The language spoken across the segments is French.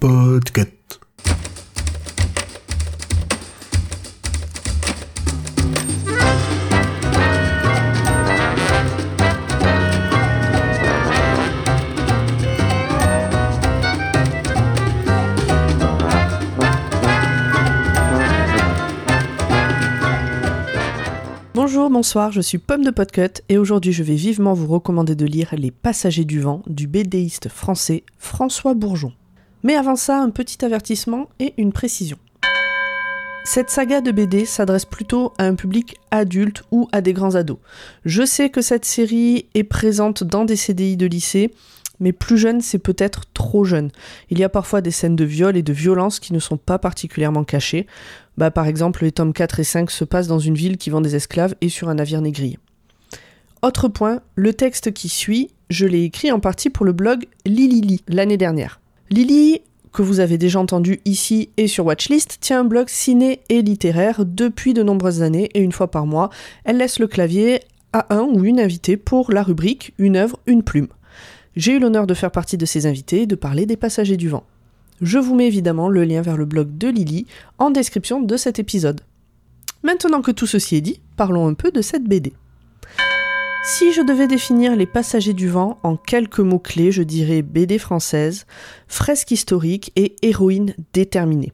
Podcast. Bonjour, bonsoir, je suis Pomme de Podcut et aujourd'hui je vais vivement vous recommander de lire Les Passagers du Vent du BDiste français François Bourgeon. Mais avant ça, un petit avertissement et une précision. Cette saga de BD s'adresse plutôt à un public adulte ou à des grands ados. Je sais que cette série est présente dans des CDI de lycée, mais plus jeune, c'est peut-être trop jeune. Il y a parfois des scènes de viol et de violence qui ne sont pas particulièrement cachées. Bah, par exemple, les tomes 4 et 5 se passent dans une ville qui vend des esclaves et sur un navire négrier. Autre point, le texte qui suit, je l'ai écrit en partie pour le blog Lilili l'année dernière. Lily, que vous avez déjà entendu ici et sur Watchlist, tient un blog ciné et littéraire depuis de nombreuses années et une fois par mois, elle laisse le clavier à un ou une invitée pour la rubrique Une œuvre, une plume. J'ai eu l'honneur de faire partie de ces invités et de parler des passagers du vent. Je vous mets évidemment le lien vers le blog de Lily en description de cet épisode. Maintenant que tout ceci est dit, parlons un peu de cette BD. Si je devais définir Les Passagers du Vent en quelques mots-clés, je dirais BD française, fresque historique et héroïne déterminée.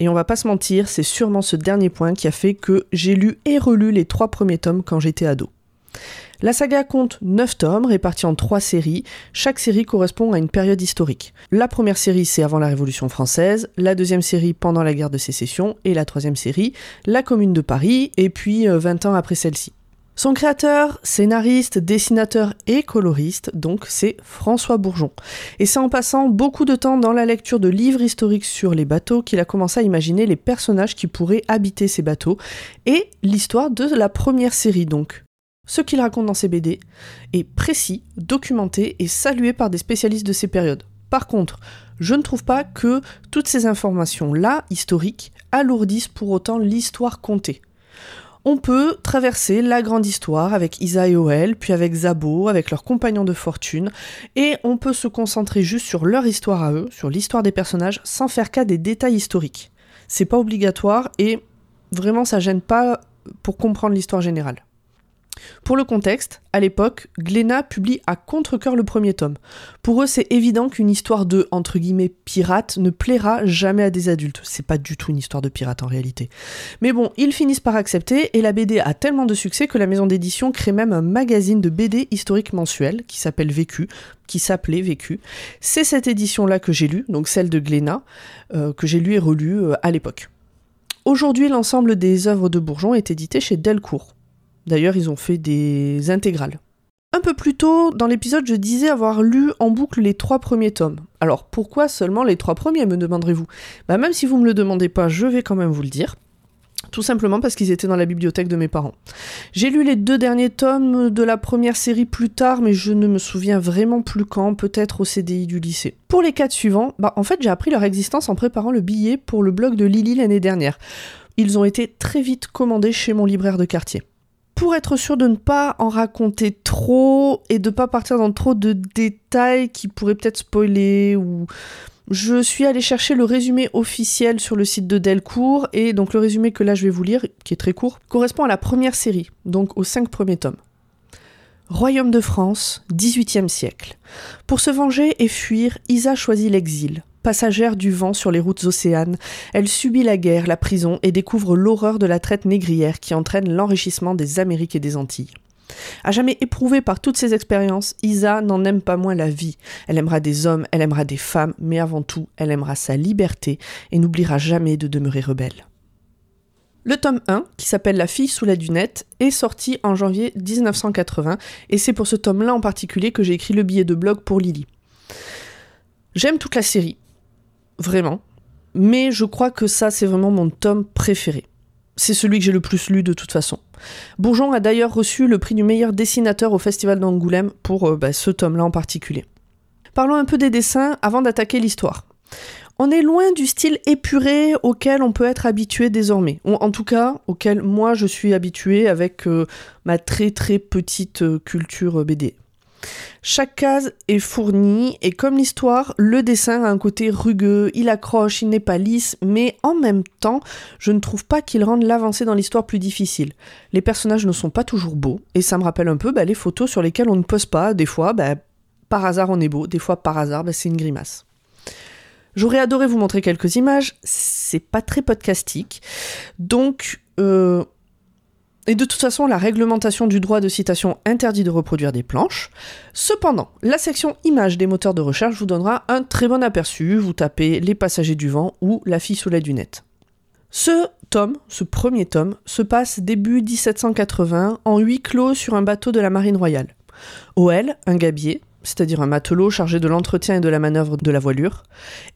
Et on va pas se mentir, c'est sûrement ce dernier point qui a fait que j'ai lu et relu les trois premiers tomes quand j'étais ado. La saga compte 9 tomes répartis en 3 séries. Chaque série correspond à une période historique. La première série, c'est avant la Révolution française, la deuxième série pendant la guerre de sécession, et la troisième série, la Commune de Paris, et puis 20 ans après celle-ci. Son créateur, scénariste, dessinateur et coloriste, donc c'est François Bourgeon. Et c'est en passant beaucoup de temps dans la lecture de livres historiques sur les bateaux qu'il a commencé à imaginer les personnages qui pourraient habiter ces bateaux et l'histoire de la première série donc. Ce qu'il raconte dans ses BD est précis, documenté et salué par des spécialistes de ces périodes. Par contre, je ne trouve pas que toutes ces informations-là, historiques, alourdissent pour autant l'histoire contée. On peut traverser la grande histoire avec Isa et Oel, puis avec Zabo, avec leurs compagnons de fortune, et on peut se concentrer juste sur leur histoire à eux, sur l'histoire des personnages, sans faire cas des détails historiques. C'est pas obligatoire et vraiment ça gêne pas pour comprendre l'histoire générale. Pour le contexte, à l'époque, Glénat publie à contre-coeur le premier tome. Pour eux, c'est évident qu'une histoire de entre pirate ne plaira jamais à des adultes. C'est pas du tout une histoire de pirate en réalité. Mais bon, ils finissent par accepter et la BD a tellement de succès que la maison d'édition crée même un magazine de BD historique mensuel qui s'appelle Vécu, qui s'appelait Vécu. C'est cette édition-là que j'ai lue, donc celle de Glénat, euh, que j'ai lu et relu euh, à l'époque. Aujourd'hui, l'ensemble des œuvres de Bourgeon est édité chez Delcourt. D'ailleurs, ils ont fait des intégrales. Un peu plus tôt, dans l'épisode, je disais avoir lu en boucle les trois premiers tomes. Alors pourquoi seulement les trois premiers, me demanderez-vous? Bah même si vous me le demandez pas, je vais quand même vous le dire. Tout simplement parce qu'ils étaient dans la bibliothèque de mes parents. J'ai lu les deux derniers tomes de la première série plus tard, mais je ne me souviens vraiment plus quand, peut-être au CDI du lycée. Pour les quatre suivants, bah en fait j'ai appris leur existence en préparant le billet pour le blog de Lily l'année dernière. Ils ont été très vite commandés chez mon libraire de quartier pour être sûr de ne pas en raconter trop et de pas partir dans trop de détails qui pourraient peut-être spoiler ou je suis allée chercher le résumé officiel sur le site de Delcourt et donc le résumé que là je vais vous lire, qui est très court, correspond à la première série, donc aux cinq premiers tomes. Royaume de France, XVIIIe siècle. Pour se venger et fuir, Isa choisit l'exil. Passagère du vent sur les routes océanes, elle subit la guerre, la prison et découvre l'horreur de la traite négrière qui entraîne l'enrichissement des Amériques et des Antilles. À jamais éprouvée par toutes ces expériences, Isa n'en aime pas moins la vie. Elle aimera des hommes, elle aimera des femmes, mais avant tout, elle aimera sa liberté et n'oubliera jamais de demeurer rebelle. Le tome 1, qui s'appelle La fille sous la dunette, est sorti en janvier 1980, et c'est pour ce tome-là en particulier que j'ai écrit le billet de blog pour Lily. J'aime toute la série, vraiment. Mais je crois que ça, c'est vraiment mon tome préféré. C'est celui que j'ai le plus lu de toute façon. Bourgeon a d'ailleurs reçu le prix du meilleur dessinateur au Festival d'Angoulême pour euh, bah, ce tome-là en particulier. Parlons un peu des dessins avant d'attaquer l'histoire. On est loin du style épuré auquel on peut être habitué désormais, ou en tout cas auquel moi je suis habitué avec euh, ma très très petite euh, culture BD. Chaque case est fournie et comme l'histoire, le dessin a un côté rugueux, il accroche, il n'est pas lisse, mais en même temps, je ne trouve pas qu'il rende l'avancée dans l'histoire plus difficile. Les personnages ne sont pas toujours beaux et ça me rappelle un peu bah, les photos sur lesquelles on ne pose pas, des fois bah, par hasard on est beau, des fois par hasard bah, c'est une grimace. J'aurais adoré vous montrer quelques images, c'est pas très podcastique, donc... Euh, et de toute façon, la réglementation du droit de citation interdit de reproduire des planches. Cependant, la section images des moteurs de recherche vous donnera un très bon aperçu. Vous tapez Les passagers du vent ou La fille sous la dunette. Ce tome, ce premier tome, se passe début 1780 en huis clos sur un bateau de la marine royale. OL, un gabier, c'est-à-dire un matelot chargé de l'entretien et de la manœuvre de la voilure,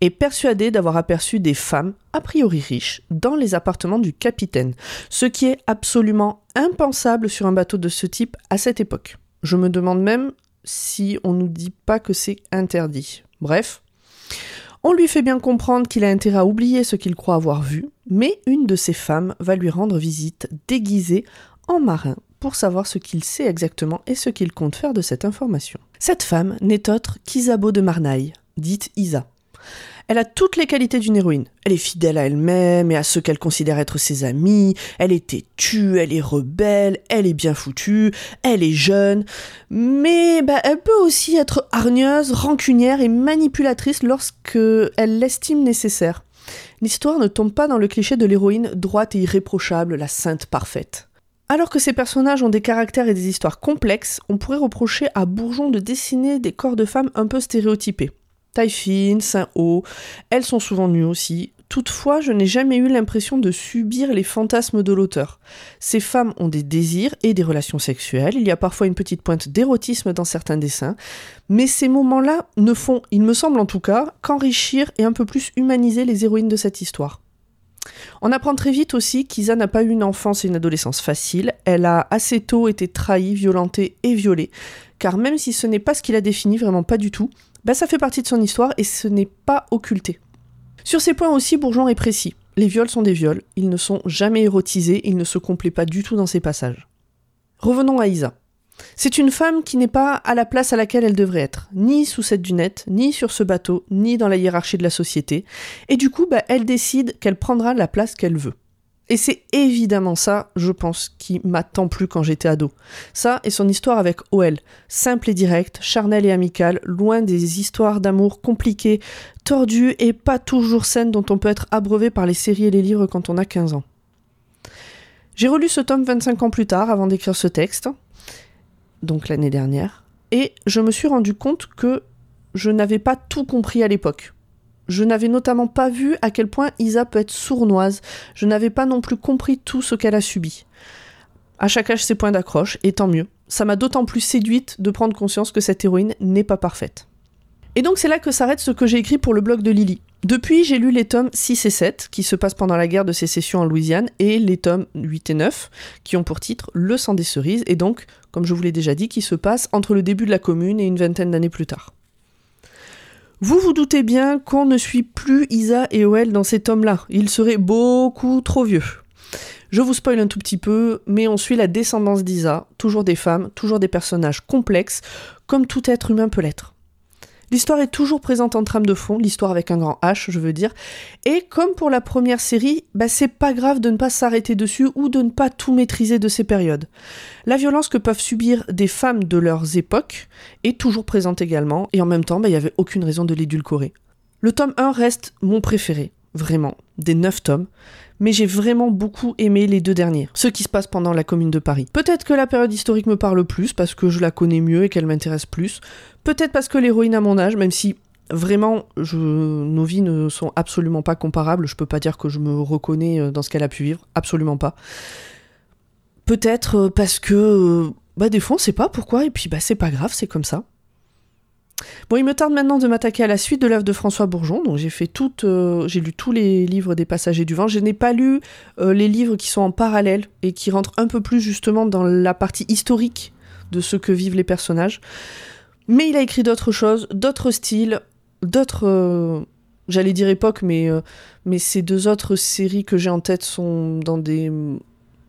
est persuadé d'avoir aperçu des femmes, a priori riches, dans les appartements du capitaine, ce qui est absolument impensable sur un bateau de ce type à cette époque. Je me demande même si on nous dit pas que c'est interdit. Bref. On lui fait bien comprendre qu'il a intérêt à oublier ce qu'il croit avoir vu, mais une de ces femmes va lui rendre visite déguisée en marin pour savoir ce qu'il sait exactement et ce qu'il compte faire de cette information. Cette femme n'est autre qu'Isabeau de Marnaille, dite Isa. Elle a toutes les qualités d'une héroïne. Elle est fidèle à elle-même et à ceux qu'elle considère être ses amis. Elle est têtue, elle est rebelle, elle est bien foutue, elle est jeune. Mais bah, elle peut aussi être hargneuse, rancunière et manipulatrice lorsque elle l'estime nécessaire. L'histoire ne tombe pas dans le cliché de l'héroïne droite et irréprochable, la sainte parfaite. Alors que ces personnages ont des caractères et des histoires complexes, on pourrait reprocher à Bourgeon de dessiner des corps de femmes un peu stéréotypés. Taille fine, sein haut, elles sont souvent nues aussi. Toutefois, je n'ai jamais eu l'impression de subir les fantasmes de l'auteur. Ces femmes ont des désirs et des relations sexuelles, il y a parfois une petite pointe d'érotisme dans certains dessins, mais ces moments-là ne font, il me semble en tout cas, qu'enrichir et un peu plus humaniser les héroïnes de cette histoire. On apprend très vite aussi qu'Isa n'a pas eu une enfance et une adolescence facile. Elle a assez tôt été trahie, violentée et violée. Car même si ce n'est pas ce qu'il a défini, vraiment pas du tout, bah ça fait partie de son histoire et ce n'est pas occulté. Sur ces points aussi, Bourgeon est précis. Les viols sont des viols, ils ne sont jamais érotisés, ils ne se complaient pas du tout dans ces passages. Revenons à Isa. C'est une femme qui n'est pas à la place à laquelle elle devrait être, ni sous cette dunette, ni sur ce bateau, ni dans la hiérarchie de la société, et du coup, bah, elle décide qu'elle prendra la place qu'elle veut. Et c'est évidemment ça, je pense, qui m'a tant plu quand j'étais ado. Ça et son histoire avec OL, simple et directe, charnelle et amicale, loin des histoires d'amour compliquées, tordues et pas toujours saines dont on peut être abreuvé par les séries et les livres quand on a 15 ans. J'ai relu ce tome 25 ans plus tard avant d'écrire ce texte, donc l'année dernière, et je me suis rendu compte que je n'avais pas tout compris à l'époque. Je n'avais notamment pas vu à quel point Isa peut être sournoise, je n'avais pas non plus compris tout ce qu'elle a subi. À chaque âge ses points d'accroche, et tant mieux. Ça m'a d'autant plus séduite de prendre conscience que cette héroïne n'est pas parfaite. Et donc c'est là que s'arrête ce que j'ai écrit pour le blog de Lily. Depuis, j'ai lu les tomes 6 et 7, qui se passent pendant la guerre de sécession en Louisiane, et les tomes 8 et 9, qui ont pour titre Le sang des cerises, et donc, comme je vous l'ai déjà dit, qui se passent entre le début de la commune et une vingtaine d'années plus tard. Vous vous doutez bien qu'on ne suit plus Isa et Oel dans ces tomes-là, ils seraient beaucoup trop vieux. Je vous spoil un tout petit peu, mais on suit la descendance d'Isa, toujours des femmes, toujours des personnages complexes, comme tout être humain peut l'être. L'histoire est toujours présente en trame de fond, l'histoire avec un grand H, je veux dire. Et comme pour la première série, bah c'est pas grave de ne pas s'arrêter dessus ou de ne pas tout maîtriser de ces périodes. La violence que peuvent subir des femmes de leurs époques est toujours présente également, et en même temps, il bah, n'y avait aucune raison de l'édulcorer. Le tome 1 reste mon préféré, vraiment, des 9 tomes mais j'ai vraiment beaucoup aimé les deux derniers, ceux qui se passent pendant la Commune de Paris. Peut-être que la période historique me parle plus parce que je la connais mieux et qu'elle m'intéresse plus. Peut-être parce que l'héroïne a mon âge, même si vraiment nos vies ne sont absolument pas comparables. Je peux pas dire que je me reconnais euh, dans ce qu'elle a pu vivre, absolument pas. Peut-être euh, parce que euh, bah des fois on sait pas pourquoi et puis bah c'est pas grave, c'est comme ça. Bon, il me tarde maintenant de m'attaquer à la suite de l'œuvre de François Bourgeon. Donc j'ai fait toute, j'ai lu tous les livres des Passagers du Vent. Je n'ai pas lu les livres qui sont en parallèle et qui rentrent un peu plus justement dans la partie historique de ce que vivent les personnages. Mais il a écrit d'autres choses, d'autres styles, d'autres. Euh, j'allais dire euh, mais ces deux autres séries que j'ai en tête sont dans des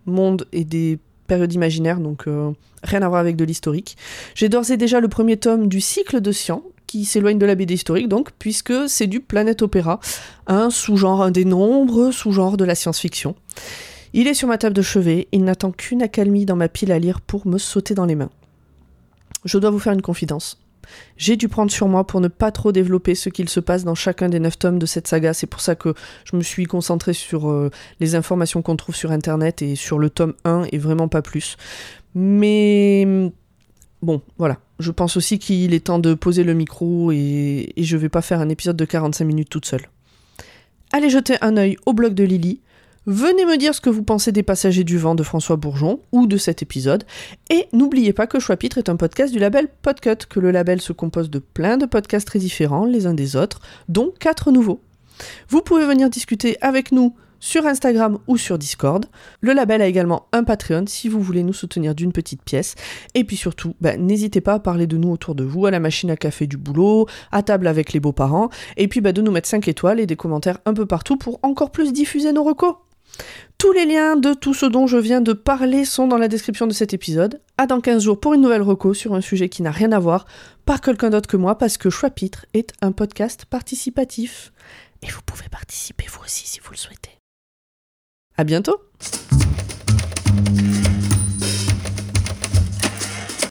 mondes et des période imaginaire, donc euh, rien à voir avec de l'historique. J'ai d'ores et déjà le premier tome du cycle de Sian, qui s'éloigne de la BD historique, donc, puisque c'est du planète opéra, un sous-genre, un des nombreux sous-genres de la science-fiction. Il est sur ma table de chevet, il n'attend qu'une accalmie dans ma pile à lire pour me sauter dans les mains. Je dois vous faire une confidence. J'ai dû prendre sur moi pour ne pas trop développer ce qu'il se passe dans chacun des neuf tomes de cette saga. C'est pour ça que je me suis concentrée sur euh, les informations qu'on trouve sur internet et sur le tome 1 et vraiment pas plus. Mais bon, voilà. Je pense aussi qu'il est temps de poser le micro et, et je vais pas faire un épisode de 45 minutes toute seule. Allez jeter un œil au blog de Lily, Venez me dire ce que vous pensez des Passagers du Vent de François Bourgeon ou de cet épisode. Et n'oubliez pas que Choix-Pitre est un podcast du label Podcut, que le label se compose de plein de podcasts très différents les uns des autres, dont quatre nouveaux. Vous pouvez venir discuter avec nous sur Instagram ou sur Discord. Le label a également un Patreon si vous voulez nous soutenir d'une petite pièce. Et puis surtout, bah, n'hésitez pas à parler de nous autour de vous, à la machine à café du boulot, à table avec les beaux-parents, et puis bah, de nous mettre 5 étoiles et des commentaires un peu partout pour encore plus diffuser nos recos. Tous les liens de tout ce dont je viens de parler sont dans la description de cet épisode. À dans 15 jours pour une nouvelle reco sur un sujet qui n'a rien à voir par quelqu'un d'autre que moi parce que Choix-Pitre est un podcast participatif. Et vous pouvez participer vous aussi si vous le souhaitez. À bientôt!